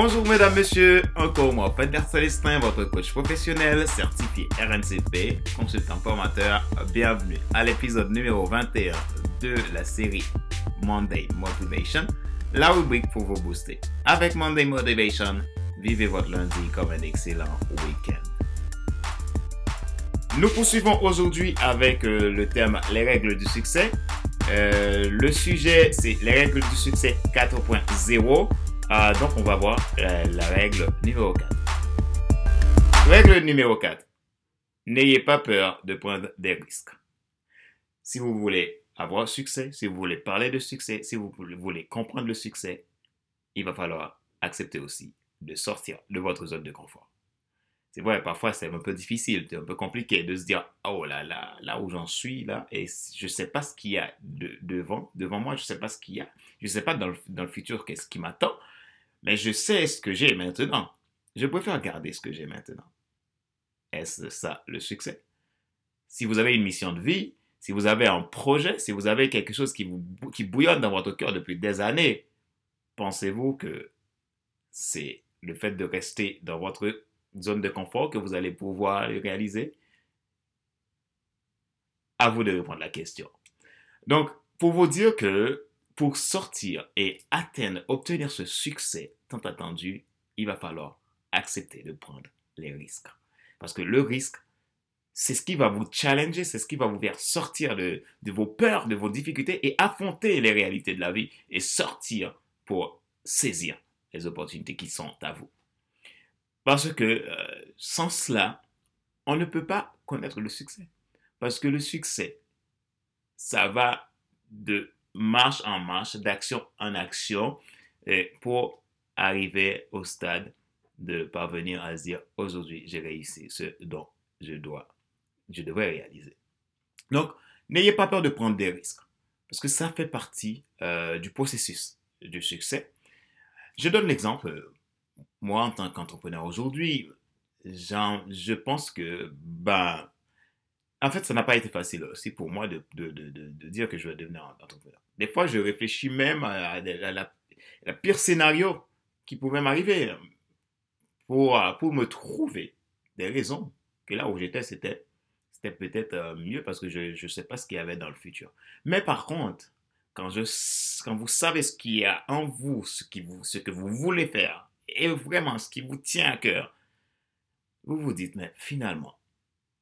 Bonjour mesdames, messieurs, encore moi, Peter Célestin, votre coach professionnel, certifié RNCP, consultant formateur. Bienvenue à l'épisode numéro 21 de la série Monday Motivation, la rubrique pour vous booster. Avec Monday Motivation, vivez votre lundi comme un excellent week-end. Nous poursuivons aujourd'hui avec euh, le thème les règles du succès. Euh, le sujet, c'est les règles du succès 4.0. Ah, donc, on va voir euh, la règle numéro 4. Règle numéro 4. N'ayez pas peur de prendre des risques. Si vous voulez avoir succès, si vous voulez parler de succès, si vous voulez comprendre le succès, il va falloir accepter aussi de sortir de votre zone de confort. C'est vrai, parfois c'est un peu difficile, c'est un peu compliqué de se dire, oh là là, là où j'en suis, là, et je ne sais pas ce qu'il y a devant, devant moi, je ne sais pas ce qu'il y a, je ne sais pas dans le, dans le futur qu'est-ce qui m'attend, mais je sais ce que j'ai maintenant. Je préfère garder ce que j'ai maintenant. Est-ce ça le succès? Si vous avez une mission de vie, si vous avez un projet, si vous avez quelque chose qui, bouillonne dans votre cœur depuis des années, pensez-vous que c'est le fait de rester dans votre zone de confort que vous allez pouvoir le réaliser? À vous de répondre à la question. Donc, pour vous dire que pour sortir et atteindre, obtenir ce succès tant attendu, il va falloir accepter de prendre les risques. Parce que le risque, c'est ce qui va vous challenger, c'est ce qui va vous faire sortir de, vos peurs, de vos difficultés et affronter les réalités de la vie et sortir pour saisir les opportunités qui sont à vous. Parce que euh, sans cela, on ne peut pas connaître le succès. Parce que le succès, ça va de marche en marche, d'action en action, pour arriver au stade de parvenir à se dire aujourd'hui j'ai réussi ce dont je dois, je devrais réaliser. Donc, n'ayez pas peur de prendre des risques, parce que ça fait partie euh, du processus du succès. Je donne l'exemple, moi en tant qu'entrepreneur aujourd'hui, je pense que bah, en fait, ça n'a pas été facile aussi pour moi de, de, de, de, dire que je vais devenir entrepreneur. Des fois, je réfléchis même à, la, pire scénario qui pouvait m'arriver pour, pour me trouver des raisons que là où j'étais, c'était c'était peut-être euh, mieux parce que je ne sais pas ce qu'il y avait dans le futur. Mais par contre, quand, je, quand vous savez ce qu'il y a en vous, ce, qui vous, ce que vous voulez faire, et vraiment ce qui vous tient à cœur, vous vous dites, mais finalement,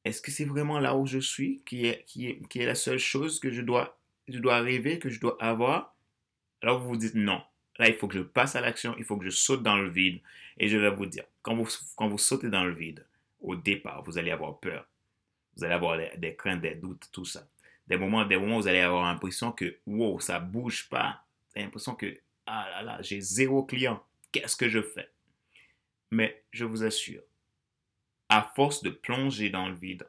est-ce que c'est vraiment là où je suis qui est, qui est, qui est la seule chose que je dois, je dois rêver, que je dois avoir? Alors vous vous dites non. Là, il faut que je passe à l'action, il faut que je saute dans le vide. Et je vais vous dire, quand vous, quand vous sautez dans le vide, au départ, vous allez avoir peur. Vous allez avoir des, craintes, des doutes, tout ça. Des moments, des moments où vous allez avoir l'impression que, wow, ça bouge pas. Vous avez l'impression que, ah là là, j'ai zéro client. Qu'est-ce que je fais? Mais je vous assure, à force de plonger dans le vide,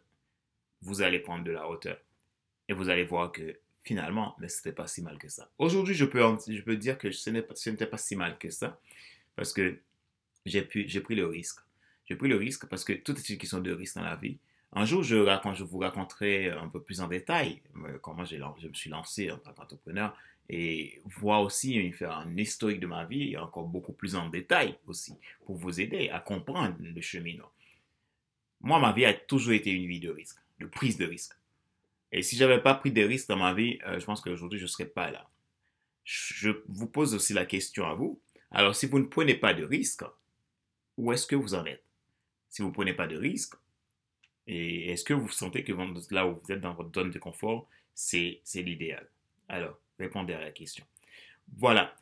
vous allez prendre de la hauteur. Et vous allez voir que finalement, mais ce n'était pas si mal que ça. Aujourd'hui, je peux, je peux dire que ce n'était pas si mal que ça parce que j'ai pris le risque. J'ai pris le risque parce que toutes les questions de risque dans la vie. Un jour, je, je vous raconterai un peu plus en détail euh, comment je me suis lancé en tant qu'entrepreneur et voir aussi faire un historique de ma vie encore beaucoup plus en détail aussi pour vous aider à comprendre le cheminement. Moi, ma vie a toujours été une vie de risque, de prise de risque. Et si j'avais pas pris de risques dans ma vie, euh, je pense qu'aujourd'hui, je ne serais pas là. Je vous pose aussi la question à vous. Alors, si vous ne prenez pas de risque, où est-ce que vous en êtes? Si vous ne prenez pas de risque, et est-ce que vous sentez que là où vous êtes dans votre zone de confort, c'est l'idéal? Alors, répondez à la question. Voilà.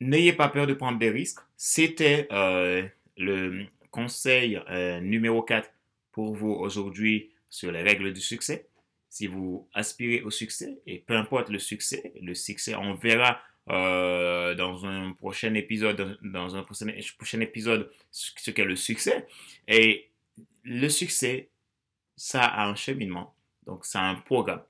N'ayez pas peur de prendre des risques. C'était euh, le conseil euh, numéro 4 pour vous aujourd'hui sur les règles du succès. Si vous aspirez au succès, et peu importe le succès, le succès, on verra euh, dans un prochain épisode, dans un prochain, prochain épisode, ce qu'est le succès. Et le succès, ça a un cheminement, donc ça a un programme.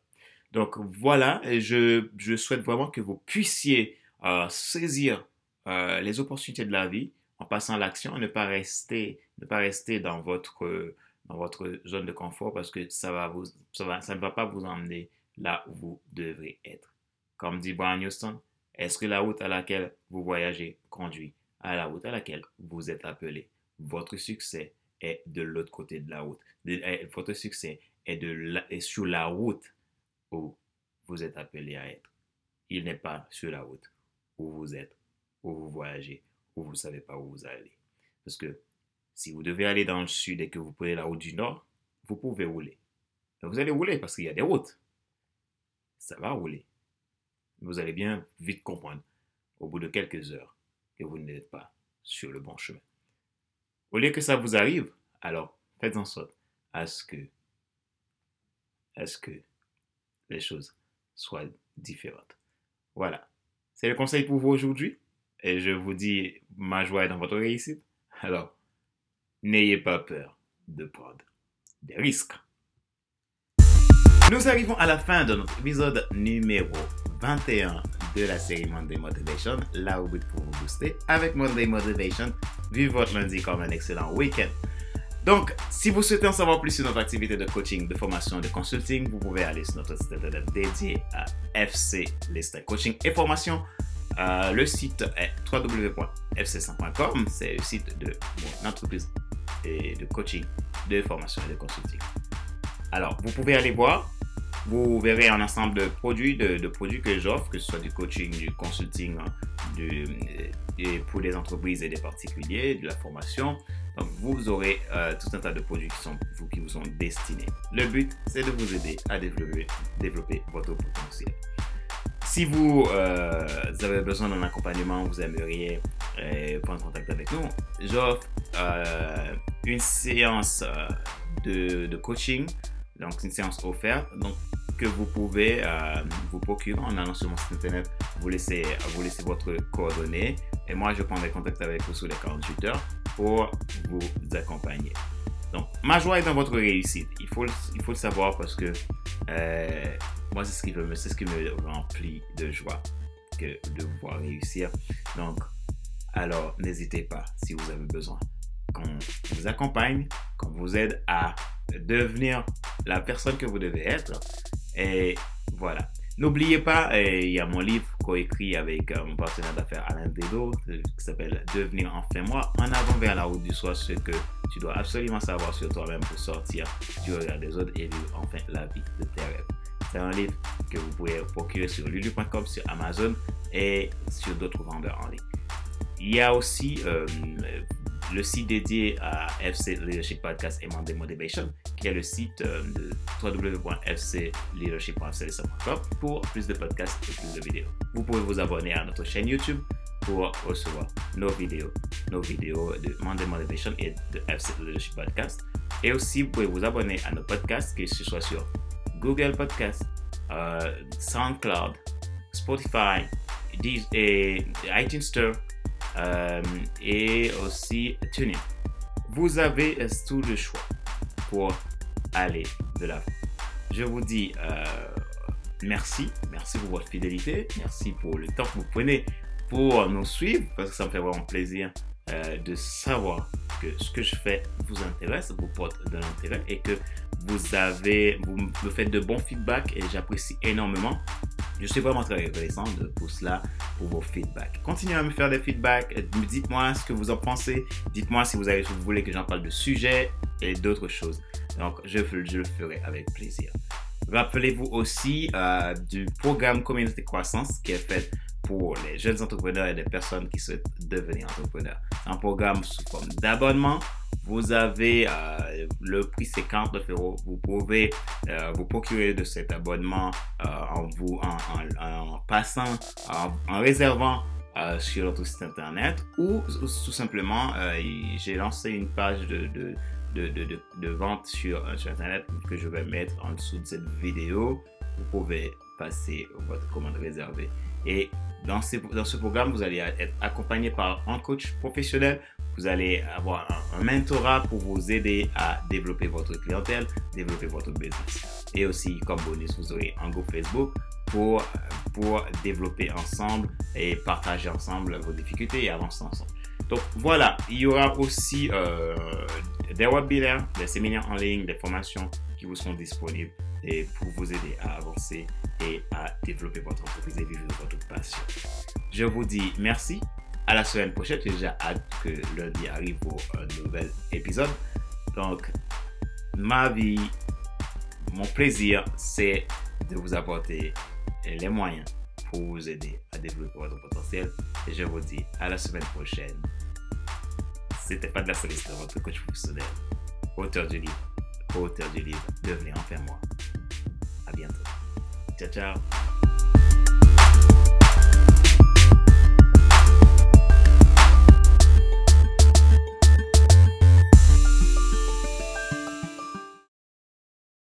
Donc voilà, je, je souhaite vraiment que vous puissiez euh, saisir euh, les opportunités de la vie en passant à l'action, ne pas rester, ne pas rester dans votre dans votre zone de confort parce que ça, va vous, ça, va, ça ne va pas vous emmener là où vous devrez être. Comme dit Brian Houston, est-ce que la route à laquelle vous voyagez conduit à la route à laquelle vous êtes appelé? Votre succès est de l'autre côté de la route. Eh, votre succès est, de est sur la route où vous êtes appelé à être. Il n'est pas sur la route où vous êtes, où vous voyagez, où vous ne savez pas où vous allez. Parce que si vous devez aller dans le sud et que vous prenez la route du nord, vous pouvez rouler. vous allez rouler parce qu'il y a des routes. Ça va rouler. Vous allez bien vite comprendre, au bout de quelques heures, que vous n'êtes pas sur le bon chemin. Au lieu que ça vous arrive, alors faites en sorte à ce que, à ce que les choses soient différentes. Voilà. C'est le conseil pour vous aujourd'hui. Et je vous dis, ma joie est dans votre réussite. Alors, n'ayez pas peur de prendre des risques. Nous arrivons à la fin de notre épisode numéro 21 de la série Monday Motivation, là où vous pour vous booster avec Monday Motivation. Vivez votre lundi comme un excellent week-end. Donc, si vous souhaitez en savoir plus sur notre activité de coaching, de formation, de consulting, vous pouvez aller sur notre site internet dédié à FC Listing Coaching et Formation. Euh, le site est www.fc100.com. C'est le site de mon entreprise de coaching, de formation et de consulting. Alors, vous pouvez aller voir vous verrez un ensemble de produits, de, produits que j'offre, que ce soit du coaching, du consulting, hein, et pour les entreprises et les particuliers, de la formation. Vous aurez euh, tout un tas de produits qui, sont, vous, qui vous sont destinés. Le but, c'est de vous aider à développer, développer votre potentiel. Si vous euh, avez besoin d'un accompagnement, vous aimeriez euh, prendre contact avec nous, j'offre une séance de, de coaching donc une séance offerte donc, que vous pouvez euh, vous procurer en allant sur mon site internet, vous laissez, vous laissez votre coordonnée et moi je prendrai contact avec vous sous les 48 heures pour vous accompagner. Donc ma joie est dans votre réussite, il faut, il faut le savoir parce que euh, moi c'est ce, qui me, ce qui me remplit de joie que de vous voir réussir. Donc alors n'hésitez pas si vous avez besoin vous accompagne, qu'on vous aide à devenir la personne que vous devez être. Et voilà. N'oubliez pas, euh, il y a mon livre coécrit avec euh, mon partenaire d'affaires Alain Dedo euh, qui s'appelle Devenir enfin moi, en avant vers la route du soir, ce que tu dois absolument savoir sur toi-même pour sortir du regard des autres et vivre enfin la vie de tes rêves. C'est un livre que vous pouvez procurer sur lulu.com, sur Amazon et sur d'autres vendeurs en ligne. Il y a aussi le site dédié à FC Leadership Podcast et Monday Motivation, qui est le site euh, de pour plus de podcasts et plus de vidéos. Vous pouvez vous abonner à notre chaîne YouTube pour recevoir nos vidéos, nos vidéos de Monday Motivation et de FC Leadership Podcast. Et aussi, vous pouvez vous abonner à nos podcasts, que ce soit sur Google Podcast, euh, SoundCloud, Spotify, et iTunes Store, et aussi TuneIn. Vous avez euh, tout le choix pour aller de l'avant. Je vous dis euh, merci, merci pour votre fidélité, merci pour le temps que vous prenez pour nous suivre, parce que ça me fait vraiment plaisir de savoir que ce que je fais vous intéresse, vous porte de l'intérêt et que vous avez, vous me faites de bons feedbacks et j'apprécie énormément. Je suis vraiment très reconnaissant pour cela, pour vos feedbacks. Continuez à me faire des feedbacks. Dites-moi ce que vous en pensez. Dites-moi si vous, avez, vous voulez que j'en parle de sujets et d'autres choses. Donc, je, le ferai avec plaisir. Rappelez-vous aussi euh, du programme Communauté Croissance qui est fait pour les jeunes entrepreneurs et les personnes qui souhaitent devenir entrepreneurs. Un programme sous forme d'abonnement vous avez euh, le prix 59 euros. Vous pouvez euh, vous procurer de cet abonnement euh, en, vous, en, passant, en, réservant sur notre site internet ou, tout simplement, j'ai lancé une page de, de, de, de vente sur, sur internet que je vais mettre en dessous de cette vidéo. Vous pouvez passer votre commande réservée. Et dans, dans ce programme, vous allez être accompagné par un coach professionnel vous allez avoir un, mentorat pour vous aider à développer votre clientèle, développer votre business. Et aussi, comme bonus, vous aurez un groupe Facebook pour, pour développer ensemble et partager ensemble vos difficultés et avancer ensemble. Donc voilà, il y aura aussi euh, des webinaires, des séminaires en ligne, des formations qui vous seront disponibles et pour vous aider à avancer et à développer votre entreprise et vivre votre passion. Je vous dis merci la semaine prochaine. J'ai déjà hâte que lundi arrive pour un nouvel épisode. Donc, ma vie, mon plaisir, c'est de vous apporter les moyens pour vous aider à développer votre potentiel. Et je vous dis à la semaine prochaine. C'était pas de la soliste, votre coach professionnel, auteur du livre, auteur du livre, devenez enfin moi. À bientôt. Ciao, ciao.